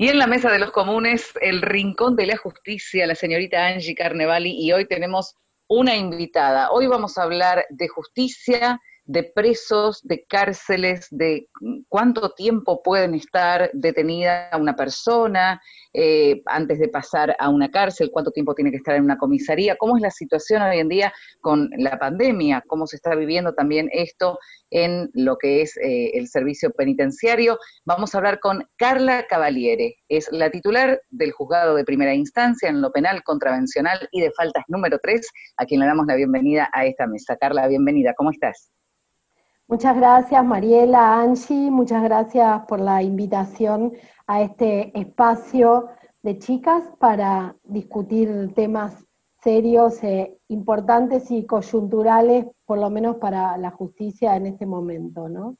Y en la mesa de los comunes, el rincón de la justicia, la señorita Angie Carnevali, y hoy tenemos una invitada. Hoy vamos a hablar de justicia, de presos, de cárceles, de cuánto tiempo pueden estar detenida una persona eh, antes de pasar a una cárcel, cuánto tiempo tiene que estar en una comisaría, cómo es la situación hoy en día con la pandemia, cómo se está viviendo también esto en lo que es eh, el servicio penitenciario. Vamos a hablar con Carla Cavaliere, es la titular del juzgado de primera instancia en lo penal, contravencional y de faltas número 3, a quien le damos la bienvenida a esta mesa. Carla, bienvenida, ¿cómo estás? Muchas gracias Mariela, Angie, muchas gracias por la invitación a este espacio de chicas para discutir temas serios, e importantes y coyunturales, por lo menos para la justicia en este momento, ¿no?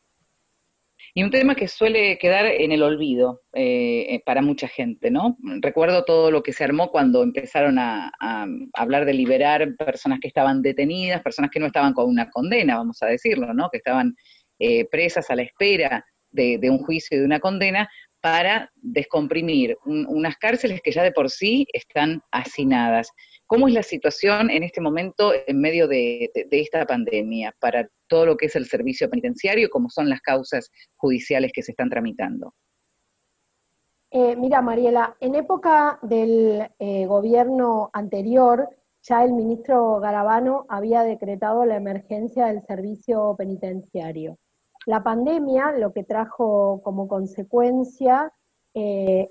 Y un tema que suele quedar en el olvido eh, eh, para mucha gente, ¿no? Recuerdo todo lo que se armó cuando empezaron a, hablar de liberar personas que estaban detenidas, personas que no estaban con una condena, vamos a decirlo, ¿no? Que estaban eh, presas a la espera de, un juicio y de una condena para descomprimir unas cárceles que ya de por sí están hacinadas. ¿Cómo es la situación en este momento en medio de, esta pandemia para todo lo que es el servicio penitenciario y cómo son las causas judiciales que se están tramitando? Eh, mira, Mariela, en época del eh, gobierno anterior, ya el ministro Garabano había decretado la emergencia del servicio penitenciario. La pandemia lo que trajo como consecuencia eh,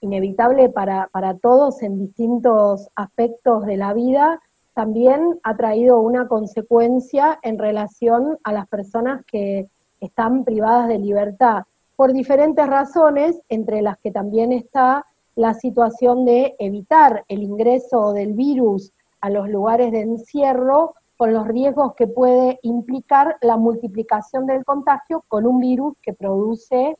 inevitable para, para todos en distintos aspectos de la vida, también ha traído una consecuencia en relación a las personas que están privadas de libertad, por diferentes razones, entre las que también está la situación de evitar el ingreso del virus a los lugares de encierro con los riesgos que puede implicar la multiplicación del contagio con un virus que produce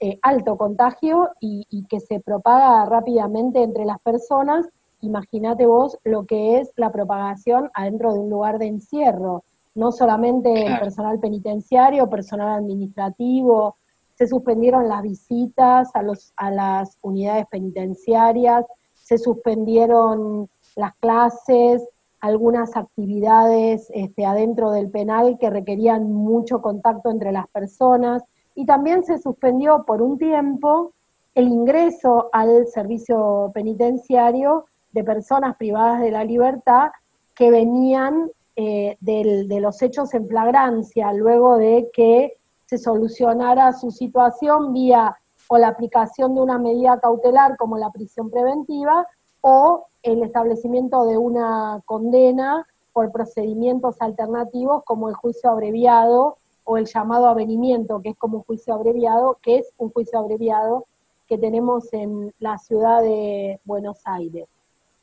eh, alto contagio y, que se propaga rápidamente entre las personas. Imagínate vos lo que es la propagación adentro de un lugar de encierro, no solamente personal penitenciario, personal administrativo, se suspendieron las visitas a, los, a las unidades penitenciarias, se suspendieron las clases, algunas actividades este, adentro del penal que requerían mucho contacto entre las personas. Y también se suspendió por un tiempo el ingreso al servicio penitenciario de personas privadas de la libertad que venían eh, de los hechos en flagrancia, luego de que se solucionara su situación vía o la aplicación de una medida cautelar como la prisión preventiva o el establecimiento de una condena por procedimientos alternativos como el juicio abreviado o el llamado avenimiento, que es como un juicio abreviado, que es un juicio abreviado que tenemos en la ciudad de Buenos Aires.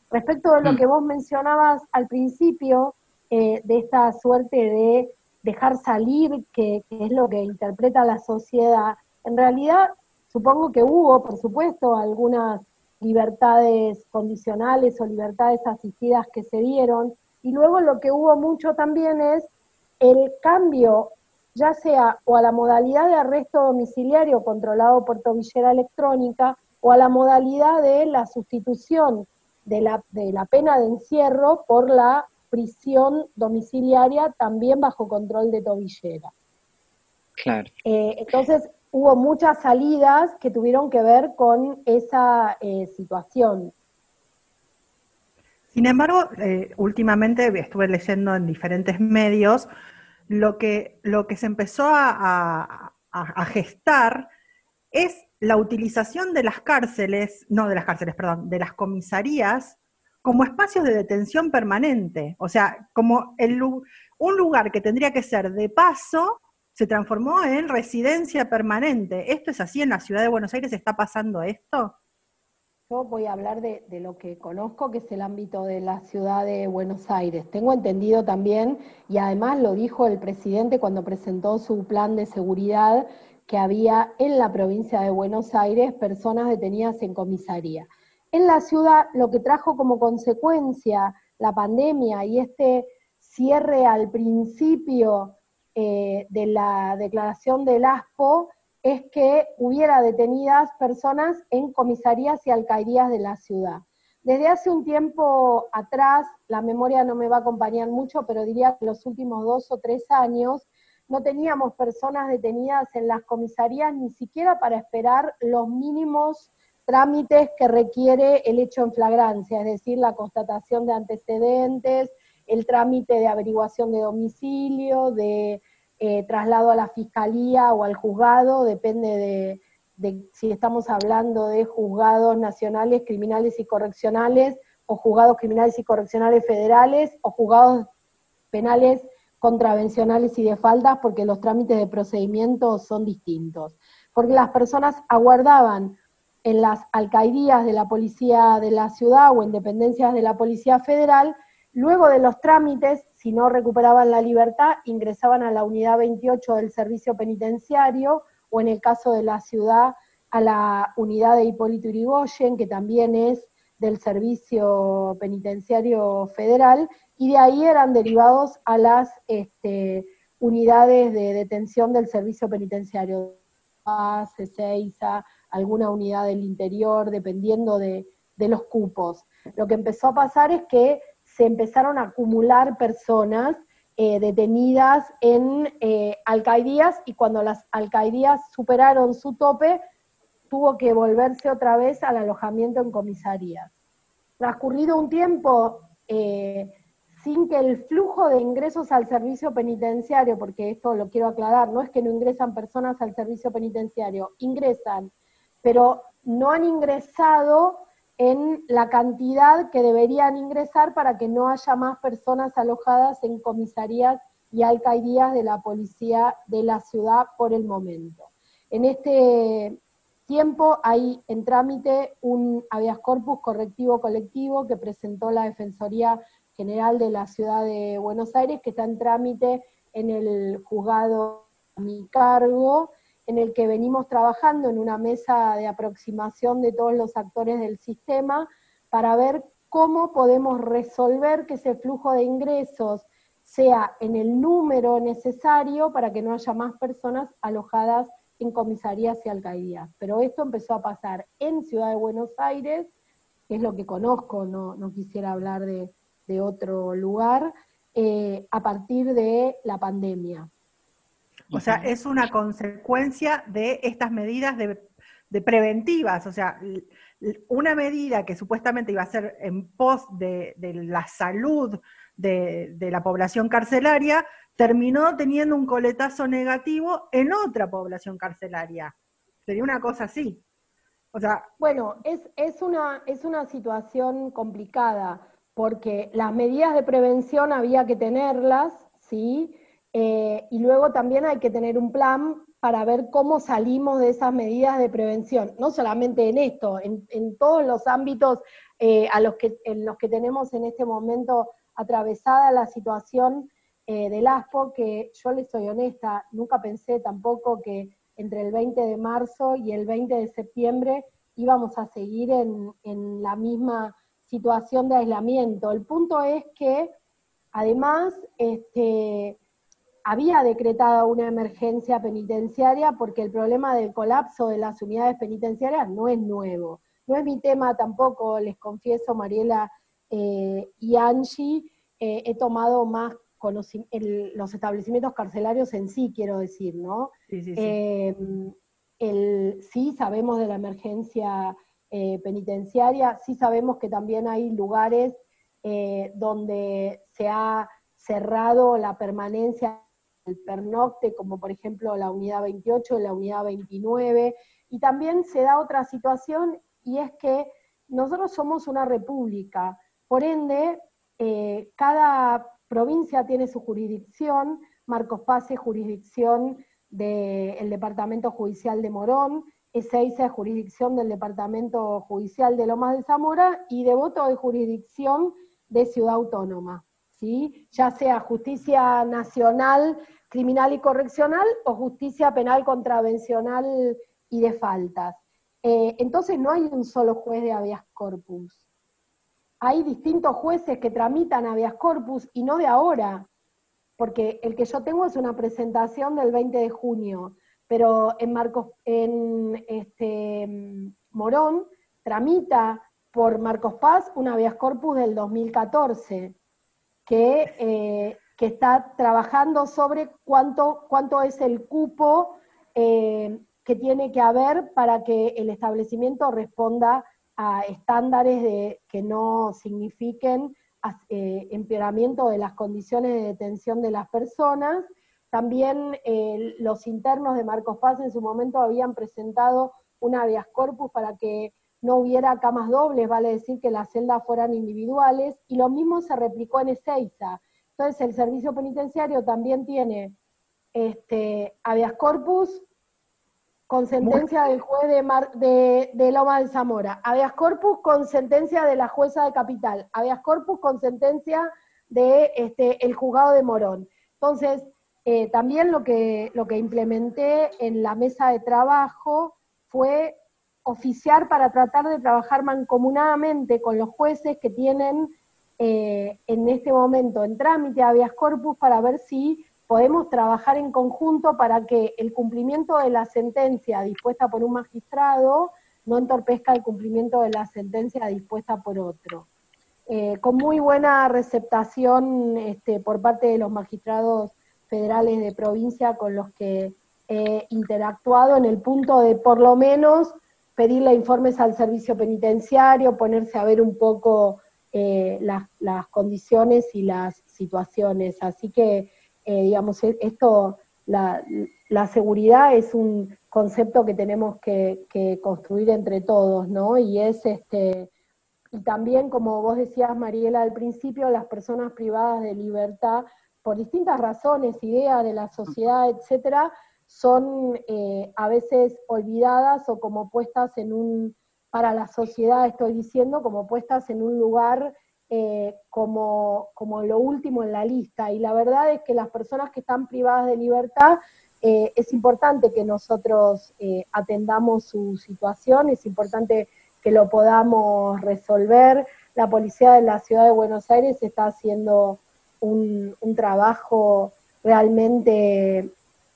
Respecto de lo mm. que vos mencionabas al principio, eh, de esta suerte de dejar salir, que, es lo que interpreta la sociedad, en realidad supongo que hubo, por supuesto, algunas libertades condicionales o libertades asistidas que se dieron, y luego lo que hubo mucho también es el cambio ya sea o a la modalidad de arresto domiciliario controlado por tobillera electrónica o a la modalidad de la sustitución de la, de la pena de encierro por la prisión domiciliaria también bajo control de tobillera. Claro. Eh, entonces hubo muchas salidas que tuvieron que ver con esa eh, situación. Sin embargo, eh, últimamente estuve leyendo en diferentes medios lo que, lo que se empezó a, gestar es la utilización de las cárceles, no de las cárceles, perdón, de las comisarías como espacios de detención permanente. O sea, como un lugar que tendría que ser de paso, se transformó en residencia permanente. ¿Esto es así en la ciudad de Buenos Aires? ¿Está pasando esto? Yo voy a hablar de, lo que conozco, que es el ámbito de la ciudad de Buenos Aires. Tengo entendido también, y además lo dijo el presidente cuando presentó su plan de seguridad, que había en la provincia de Buenos Aires personas detenidas en comisaría. En la ciudad, lo que trajo como consecuencia la pandemia y este cierre al principio eh, de la declaración del ASPO es que hubiera detenidas personas en comisarías y alcaldías de la ciudad. Desde hace un tiempo atrás, la memoria no me va a acompañar mucho, pero diría que los últimos dos o tres años no teníamos personas detenidas en las comisarías ni siquiera para esperar los mínimos trámites que requiere el hecho en flagrancia, es decir, la constatación de antecedentes, el trámite de averiguación de domicilio, de eh, traslado a la fiscalía o al juzgado, depende de, si estamos hablando de juzgados nacionales, criminales y correccionales, o juzgados criminales y correccionales federales, o juzgados penales contravencionales y de faltas, porque los trámites de procedimiento son distintos. Porque las personas aguardaban en las alcaldías de la policía de la ciudad o en dependencias de la policía federal, luego de los trámites, si no recuperaban la libertad, ingresaban a la unidad 28 del servicio penitenciario o en el caso de la ciudad a la unidad de Hipólito Yrigoyen, que también es del servicio penitenciario federal, y de ahí eran derivados a las este, unidades de detención del servicio penitenciario, A, C6, alguna unidad del interior, dependiendo de, los cupos. Lo que empezó a pasar es que se empezaron a acumular personas eh, detenidas en eh, alcaidías y cuando las alcaidías superaron su tope, tuvo que volverse otra vez al alojamiento en comisarías. Transcurrido un tiempo, eh, sin que el flujo de ingresos al servicio penitenciario, porque esto lo quiero aclarar, no es que no ingresan personas al servicio penitenciario, ingresan pero no han ingresado en la cantidad que deberían ingresar para que no haya más personas alojadas en comisarías y alcaldías de la policía de la ciudad por el momento. En este tiempo hay en trámite un habeas corpus correctivo colectivo que presentó la Defensoría General de la Ciudad de Buenos Aires, que está en trámite en el juzgado a mi cargo, en el que venimos trabajando en una mesa de aproximación de todos los actores del sistema para ver cómo podemos resolver que ese flujo de ingresos sea en el número necesario para que no haya más personas alojadas en comisarías y alcaldías. Pero esto empezó a pasar en Ciudad de Buenos Aires, que es lo que conozco, no, quisiera hablar de, otro lugar, eh, a partir de la pandemia. O sea, es una consecuencia de estas medidas de, preventivas. O sea, una medida que supuestamente iba a ser en pos de, la salud de, la población carcelaria, terminó teniendo un coletazo negativo en otra población carcelaria. Sería una cosa así. O sea, bueno, es, es, una, es una situación complicada, porque las medidas de prevención había que tenerlas, ¿sí? Eh, y luego también hay que tener un plan para ver cómo salimos de esas medidas de prevención, no solamente en esto, en, todos los ámbitos eh, a los que, en los que tenemos en este momento atravesada la situación eh, del ASPO, que yo les soy honesta, nunca pensé tampoco que entre el 20 de marzo y el 20 de septiembre íbamos a seguir en, en la misma situación de aislamiento. El punto es que además, este, había decretado una emergencia penitenciaria porque el problema del colapso de las unidades penitenciarias no es nuevo. No es mi tema tampoco, les confieso, Mariela eh, y Angie, eh, he tomado más los establecimientos carcelarios en sí, quiero decir, ¿no? Sí, sí, sí. Eh, sí sabemos de la emergencia penitenciaria, sí sabemos que también hay lugares donde se ha cerrado la permanencia el pernocte, como por ejemplo la unidad 28, la unidad 29, y también se da otra situación y es que nosotros somos una república, por ende, eh, cada provincia tiene su jurisdicción, Marcos Paz es jurisdicción del Departamento Judicial de Morón, Ezeiza es jurisdicción del Departamento Judicial de Lomas de Zamora y Devoto es jurisdicción de Ciudad Autónoma ya sea justicia nacional, criminal y correccional o justicia penal contravencional y de faltas. Eh, entonces no hay un solo juez de habeas corpus. Hay distintos jueces que tramitan habeas corpus y no de ahora, porque el que yo tengo es una presentación del 20 de junio, pero en, Marcos, en este, Morón tramita por Marcos Paz un habeas corpus del 2014, que, eh, que está trabajando sobre cuánto, cuánto es el cupo eh, que tiene que haber para que el establecimiento responda a estándares de, que no signifiquen eh, empeoramiento de las condiciones de detención de las personas. También los internos de Marcos Paz en su momento habían presentado un habeas corpus para que no hubiera camas dobles, vale decir que las celdas fueran individuales, y lo mismo se replicó en Ezeiza. Entonces el servicio penitenciario también tiene este, habeas corpus con sentencia del juez de, de, Loma de Zamora, habeas corpus con sentencia de la jueza de Capital, habeas corpus con sentencia de este, el juzgado de Morón. Entonces, eh, también lo que, lo que implementé en la mesa de trabajo fue oficiar para tratar de trabajar mancomunadamente con los jueces que tienen eh, en este momento en trámite habeas corpus para ver si podemos trabajar en conjunto para que el cumplimiento de la sentencia dispuesta por un magistrado no entorpezca el cumplimiento de la sentencia dispuesta por otro. Eh, con muy buena receptación este, por parte de los magistrados federales de provincia con los que he interactuado en el punto de por lo menos pedirle informes al servicio penitenciario, ponerse a ver un poco eh, las, condiciones y las situaciones. Así que, eh, digamos, e-, esto, la, seguridad es un concepto que tenemos que, construir entre todos, ¿no? Y es este, y también, como vos decías, Mariela, al principio, las personas privadas de libertad, por distintas razones, ideas de la sociedad, etcétera, son eh, a veces olvidadas o como puestas en un, para la sociedad estoy diciendo, como puestas en un lugar eh, como, como lo último en la lista. Y la verdad es que las personas que están privadas de libertad, eh, es importante que nosotros atendamos su situación, es importante que lo podamos resolver. La policía de la ciudad de Buenos Aires está haciendo un, trabajo realmente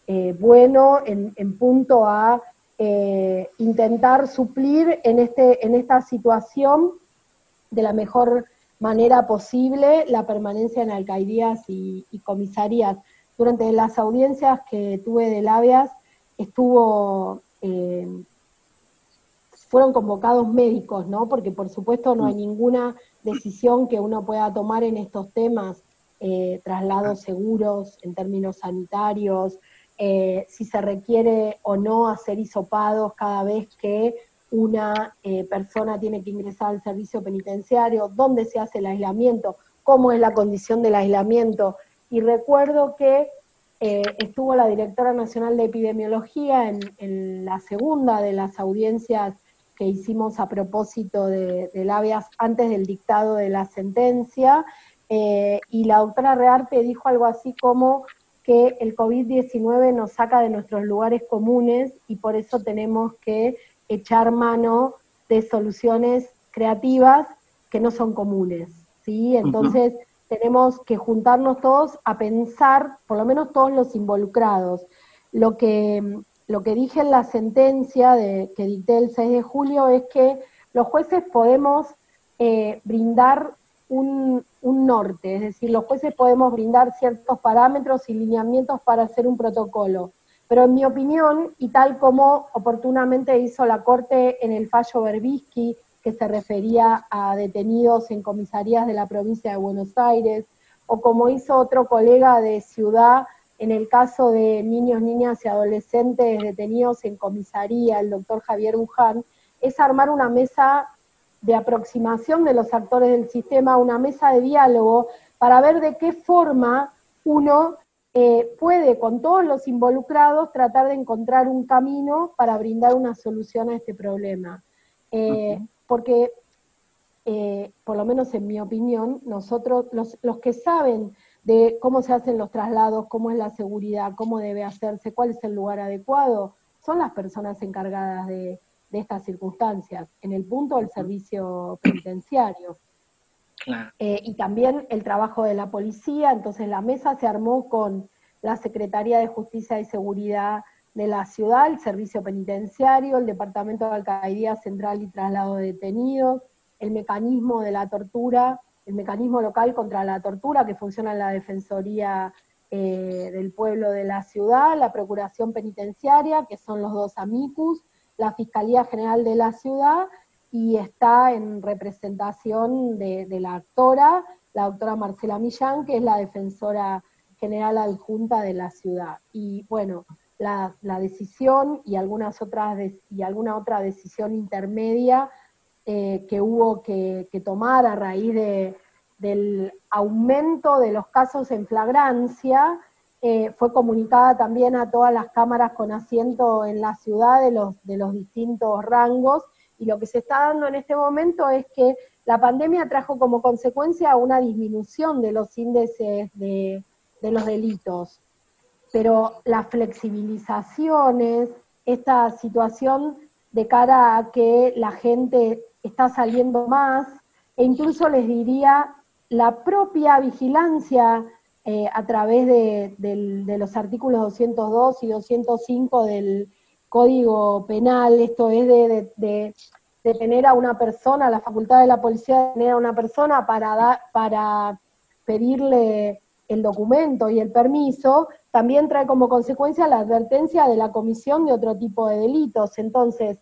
eh, bueno en, punto a eh, intentar suplir en, este, en esta situación de la mejor manera posible la permanencia en alcaldías y, comisarías. Durante las audiencias que tuve de Labias, estuvo, eh, fueron convocados médicos, ¿no? Porque por supuesto no hay ninguna decisión que uno pueda tomar en estos temas, traslados seguros en términos sanitarios, eh, si se requiere o no hacer hisopados cada vez que una eh, persona tiene que ingresar al servicio penitenciario, dónde se hace el aislamiento, cómo es la condición del aislamiento. Y recuerdo que eh, estuvo la directora nacional de epidemiología en, la segunda de las audiencias que hicimos a propósito de, del habeas antes del dictado de la sentencia, y la doctora Rearte dijo algo así como que el COVID-19 nos saca de nuestros lugares comunes y por eso tenemos que echar mano de soluciones creativas que no son comunes, ¿sí? Entonces tenemos que juntarnos todos a pensar, por lo menos todos los involucrados. Lo que, lo que dije en la sentencia de, que dicté el 6 de julio es que los jueces podemos eh, brindar un, norte, es decir, los jueces podemos brindar ciertos parámetros y lineamientos para hacer un protocolo. Pero en mi opinión, y tal como oportunamente hizo la Corte en el fallo Berbisky, que se refería a detenidos en comisarías de la provincia de Buenos Aires, o como hizo otro colega de Ciudad en el caso de niños, niñas y adolescentes detenidos en comisaría, el doctor Javier Uján, es armar una mesa de aproximación de los actores del sistema, una mesa de diálogo para ver de qué forma uno eh, puede, con todos los involucrados, tratar de encontrar un camino para brindar una solución a este problema. Eh, porque, eh, por lo menos en mi opinión, nosotros, los, los que saben de cómo se hacen los traslados, cómo es la seguridad, cómo debe hacerse, cuál es el lugar adecuado, son las personas encargadas de, de estas circunstancias, en el punto del servicio penitenciario. Eh, y también el trabajo de la policía, entonces la mesa se armó con la Secretaría de Justicia y Seguridad de la ciudad, el servicio penitenciario, el Departamento de Alcaldía Central y Traslado de Detenidos, el mecanismo de la tortura, el mecanismo local contra la tortura que funciona en la Defensoría eh, del Pueblo de la Ciudad, la Procuración Penitenciaria, que son los dos amicus, la Fiscalía General de la Ciudad, y está en representación de, la actora, la doctora Marcela Millán, que es la defensora general adjunta de la ciudad. Y bueno, la, decisión y algunas otras y alguna otra decisión intermedia eh, que hubo que, tomar a raíz de, del aumento de los casos en flagrancia, fue comunicada también a todas las cámaras con asiento en la ciudad de los, de los distintos rangos, y lo que se está dando en este momento es que la pandemia trajo como consecuencia una disminución de los índices de, de los delitos, pero las flexibilizaciones, esta situación de cara a que la gente está saliendo más, e incluso les diría la propia vigilancia eh, a través de, los artículos 202 y 205 del Código Penal, esto es de, tener a una persona, la facultad de la policía de tener a una persona para, para pedirle el documento y el permiso, también trae como consecuencia la advertencia de la comisión de otro tipo de delitos. Entonces,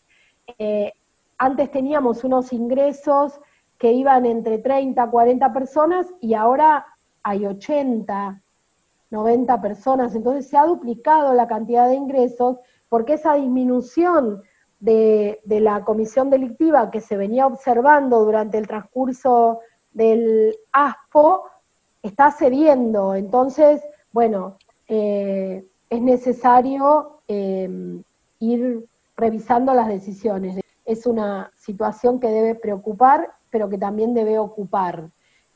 eh, antes teníamos unos ingresos que iban entre 30, 40 personas y ahora hay 80, 90 personas. Entonces se ha duplicado la cantidad de ingresos porque esa disminución de, la comisión delictiva que se venía observando durante el transcurso del ASPO está cediendo. Entonces, bueno, eh, es necesario eh, ir revisando las decisiones. Es una situación que debe preocupar, pero que también debe ocupar.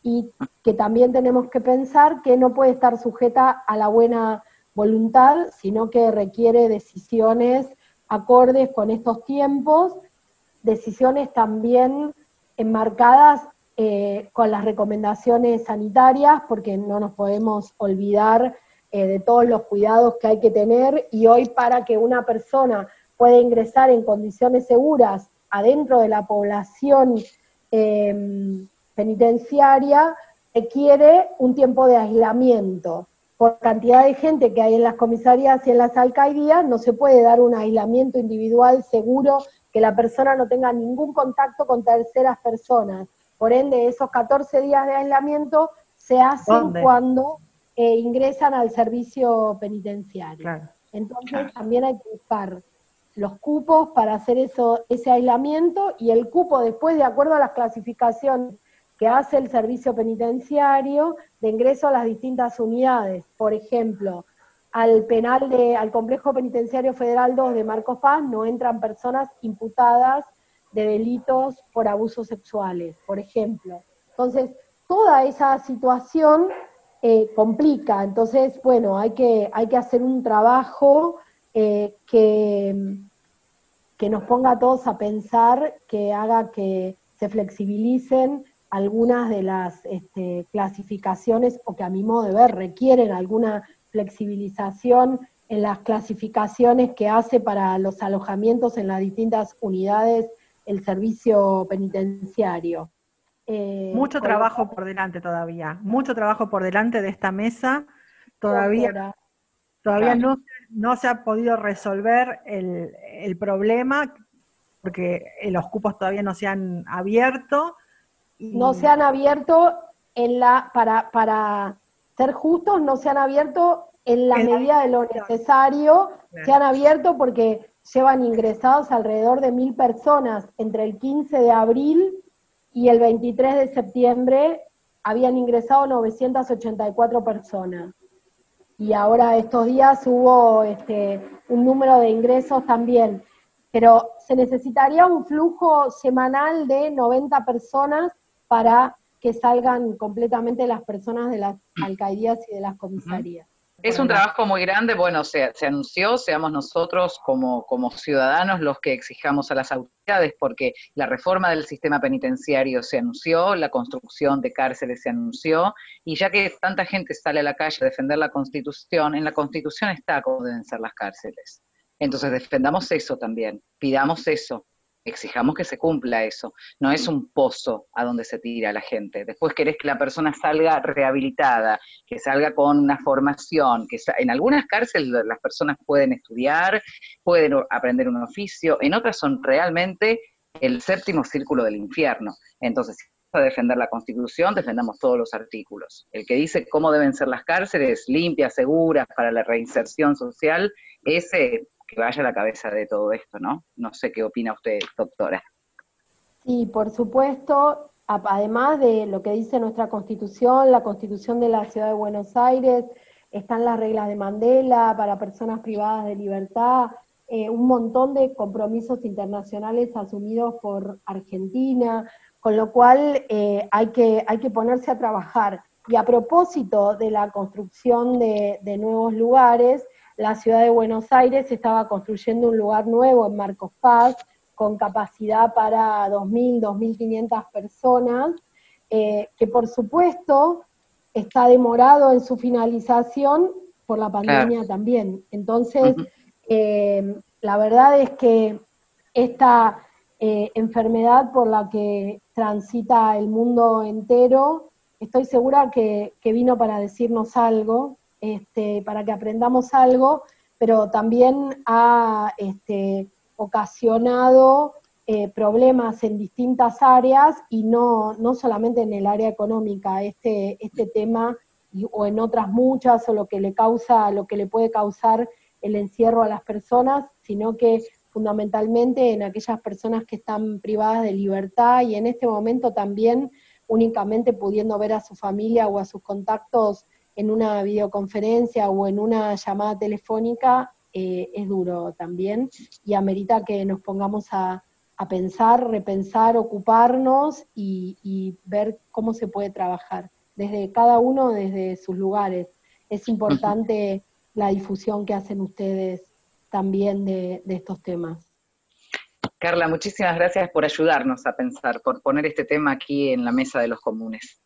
Y que también tenemos que pensar que no puede estar sujeta a la buena voluntad, sino que requiere decisiones acordes con estos tiempos, decisiones también enmarcadas eh, con las recomendaciones sanitarias, porque no nos podemos olvidar eh, de todos los cuidados que hay que tener y hoy para que una persona pueda ingresar en condiciones seguras adentro de la población em, penitenciaria, requiere un tiempo de aislamiento. Por cantidad de gente que hay en las comisarías y en las alcaldías, no se puede dar un aislamiento individual seguro que la persona no tenga ningún contacto con terceras personas. Por ende, esos 14 días de aislamiento se hacen cuando eh, ingresan al servicio penitenciario. Entonces también hay que buscar los cupos para hacer eso, ese aislamiento y el cupo después, de acuerdo a las clasificaciones que hace el servicio penitenciario, de ingreso a las distintas unidades. Por ejemplo, al penal de, al complejo penitenciario federal 2 de Marcos Paz no entran personas imputadas de delitos por abusos sexuales, por ejemplo. Entonces, toda esa situación eh, complica. Entonces, bueno, hay que, hay que hacer un trabajo eh, que, que nos ponga a todos a pensar, que haga que se flexibilicen algunas de las este, clasificaciones o que a mi modo de ver requieren alguna flexibilización en las clasificaciones que hace para los alojamientos en las distintas unidades el servicio penitenciario. Eh, mucho trabajo por delante todavía, mucho trabajo por delante de esta mesa. Todavía, todavía no, no se ha podido resolver el, el problema porque los cupos todavía no se han abierto. No se han abierto en la, para, para ser justos, no se han abierto en la medida de lo necesario, se han abierto porque llevan ingresados alrededor de mil personas entre el 15 de abril y el 23 de septiembre habían ingresado 984 personas. Y ahora estos días hubo este, un número de ingresos también. Pero se necesitaría un flujo semanal de 90 personas para que salgan completamente las personas de las alcaldías y de las comisarías. Es un trabajo muy grande, bueno, se, anunció, seamos nosotros como, como ciudadanos los que exijamos a las autoridades, porque la reforma del sistema penitenciario se anunció, la construcción de cárceles se anunció, y ya que tanta gente sale a la calle a defender la Constitución, en la Constitución está cómo deben ser las cárceles. Entonces defendamos eso también, pidamos eso, exijamos que se cumpla eso. No es un pozo a donde se tira la gente. Después querés que la persona salga rehabilitada, que salga con una formación, que en algunas cárceles las personas pueden estudiar, pueden aprender un oficio, en otras son realmente el séptimo círculo del infierno. Entonces, a defender la Constitución, defendamos todos los artículos. El que dice cómo deben ser las cárceles, limpias, seguras, para la reinserción social, ese que vaya a la cabeza de todo esto, ¿no? No sé qué opina usted, doctora. Sí, por supuesto, además de lo que dice nuestra Constitución, la Constitución de la Ciudad de Buenos Aires, están las reglas de Mandela para personas privadas de libertad, eh, un montón de compromisos internacionales asumidos por Argentina, con lo cual eh, hay, que, hay que ponerse a trabajar. Y a propósito de la construcción de, de nuevos lugares, la ciudad de Buenos Aires estaba construyendo un lugar nuevo en Marcos Paz, con capacidad para 2.000, 2.500 personas, eh, que por supuesto está demorado en su finalización por la pandemia también. Entonces, eh, la verdad es que esta eh, enfermedad por la que transita el mundo entero, estoy segura que vino para decirnos algo, este, para que aprendamos algo, pero también ha este, ocasionado eh, problemas en distintas áreas y no, no solamente en el área económica, este, este tema o en otras muchas, o lo que le causa, lo que le puede causar el encierro a las personas, sino que fundamentalmente en aquellas personas que están privadas de libertad y en este momento también únicamente pudiendo ver a su familia o a sus contactos en una videoconferencia o en una llamada telefónica eh, es duro también y amerita que nos pongamos a, pensar, repensar, ocuparnos y, ver cómo se puede trabajar, desde cada uno, desde sus lugares. Es importante la difusión que hacen ustedes también de estos temas. Carla, muchísimas gracias por ayudarnos a pensar, por poner este tema aquí en la mesa de los comunes.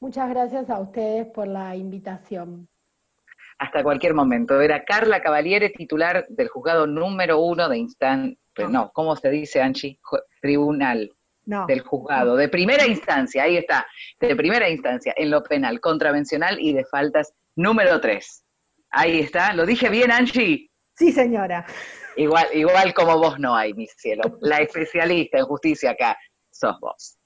Muchas gracias a ustedes por la invitación. Hasta cualquier momento. Era Carla Cavaliere, titular del juzgado número uno de instancia, pues no. ¿cómo se dice, Anchi? Tribunal del juzgado, de primera instancia, ahí está, de primera instancia, en lo penal, contravencional y de faltas número tres. Ahí está, ¿lo dije bien, Angie? Sí, señora. Igual, igual como vos no hay, mi cielo. La especialista en justicia acá sos vos.